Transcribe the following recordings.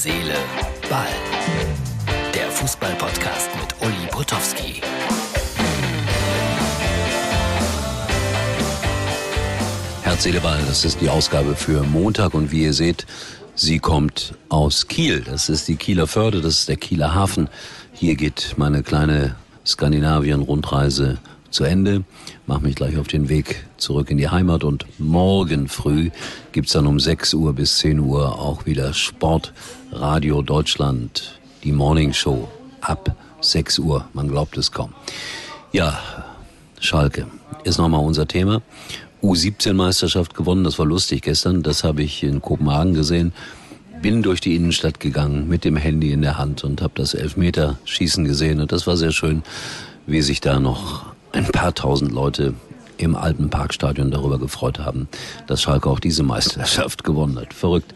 Seele, Ball. Der Fußball-Podcast mit Uli Potowski. Herz, Seele, Ball, das ist die Ausgabe für Montag und wie ihr seht, sie kommt aus Kiel. Das ist die Kieler Förde, das ist der Kieler Hafen. Hier geht meine kleine Skandinavien-Rundreise zu Ende, mache mich gleich auf den Weg zurück in die Heimat und morgen früh gibt's dann um 6 Uhr bis 10 Uhr auch wieder Sport Radio Deutschland, die Morning Show ab 6 Uhr, man glaubt es kaum. Ja, Schalke ist nochmal unser Thema. U17-Meisterschaft gewonnen, das war lustig gestern, das habe ich in Kopenhagen gesehen. Bin durch die Innenstadt gegangen mit dem Handy in der Hand und habe das Elfmeterschießen gesehen und das war sehr schön, wie sich da noch ein paar tausend Leute im alten Parkstadion darüber gefreut haben, dass Schalke auch diese Meisterschaft gewonnen hat. Verrückt.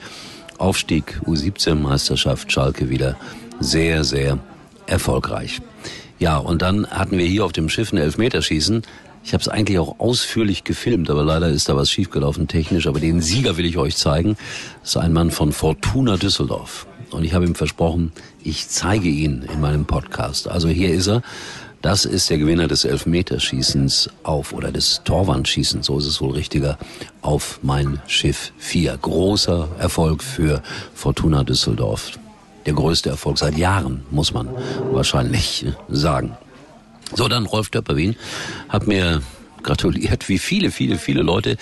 Aufstieg, U17-Meisterschaft, Schalke wieder sehr, sehr erfolgreich. Ja, und dann hatten wir hier auf dem Schiff ein Elfmeterschießen. Ich habe es eigentlich auch ausführlich gefilmt, aber leider ist da was schiefgelaufen technisch. Aber den Sieger will ich euch zeigen. Das ist ein Mann von Fortuna Düsseldorf. Und ich habe ihm versprochen, ich zeige ihn in meinem Podcast. Also hier ist er. Das ist der Gewinner des Elfmeterschießens auf, oder des Torwandschießens, so ist es wohl richtiger, auf mein Schiff 4. Großer Erfolg für Fortuna Düsseldorf. Der größte Erfolg seit Jahren, muss man wahrscheinlich sagen. So, dann Rolf Döpperwien hat mir gratuliert, wie viele, viele, viele Leute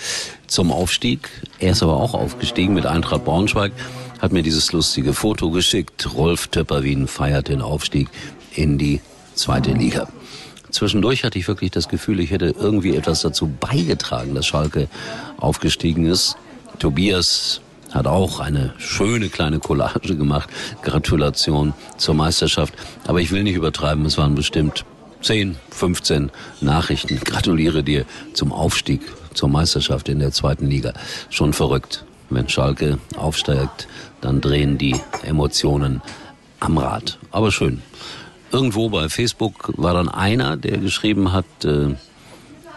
zum Aufstieg. Er ist aber auch aufgestiegen mit Eintracht Braunschweig, hat mir dieses lustige Foto geschickt. Rolf Töpperwien feiert den Aufstieg in die zweite Liga. Zwischendurch hatte ich wirklich das Gefühl, ich hätte irgendwie etwas dazu beigetragen, dass Schalke aufgestiegen ist. Tobias hat auch eine schöne kleine Collage gemacht. Gratulation zur Meisterschaft. Aber ich will nicht übertreiben, es waren bestimmt 10, 15 Nachrichten. Gratuliere dir zum Aufstieg, zur Meisterschaft in der zweiten Liga. Schon verrückt. Wenn Schalke aufsteigt, dann drehen die Emotionen am Rad. Aber schön irgendwo bei Facebook war dann einer, der geschrieben hat, äh,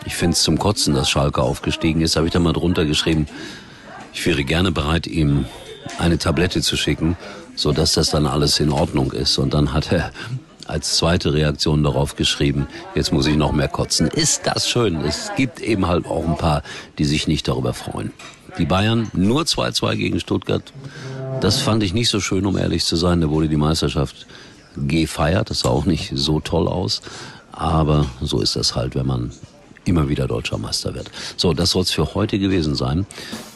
ich finde es zum Kotzen, dass Schalke aufgestiegen ist, habe ich dann mal drunter geschrieben, ich wäre gerne bereit, ihm eine Tablette zu schicken, so dass das dann alles in Ordnung ist. Und dann hat er als zweite Reaktion darauf geschrieben, jetzt muss ich noch mehr kotzen. Ist das schön? Es gibt eben halt auch ein paar, die sich nicht darüber freuen. Die Bayern nur 2-2 gegen Stuttgart. Das fand ich nicht so schön, um ehrlich zu sein. Da wurde die Meisterschaft gefeiert. Das sah auch nicht so toll aus. Aber so ist das halt, wenn man immer wieder deutscher Meister wird. So, das soll es für heute gewesen sein.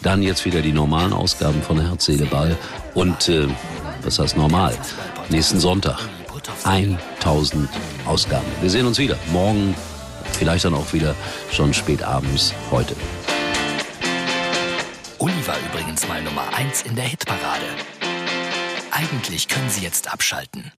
Dann jetzt wieder die normalen Ausgaben von Herz, Seele, Ball. Und äh, was heißt normal? Nächsten Sonntag 1000 Ausgaben. Wir sehen uns wieder. Morgen, vielleicht dann auch wieder schon spät abends heute. Uli war übrigens mal Nummer 1 in der Hitparade. Eigentlich können Sie jetzt abschalten.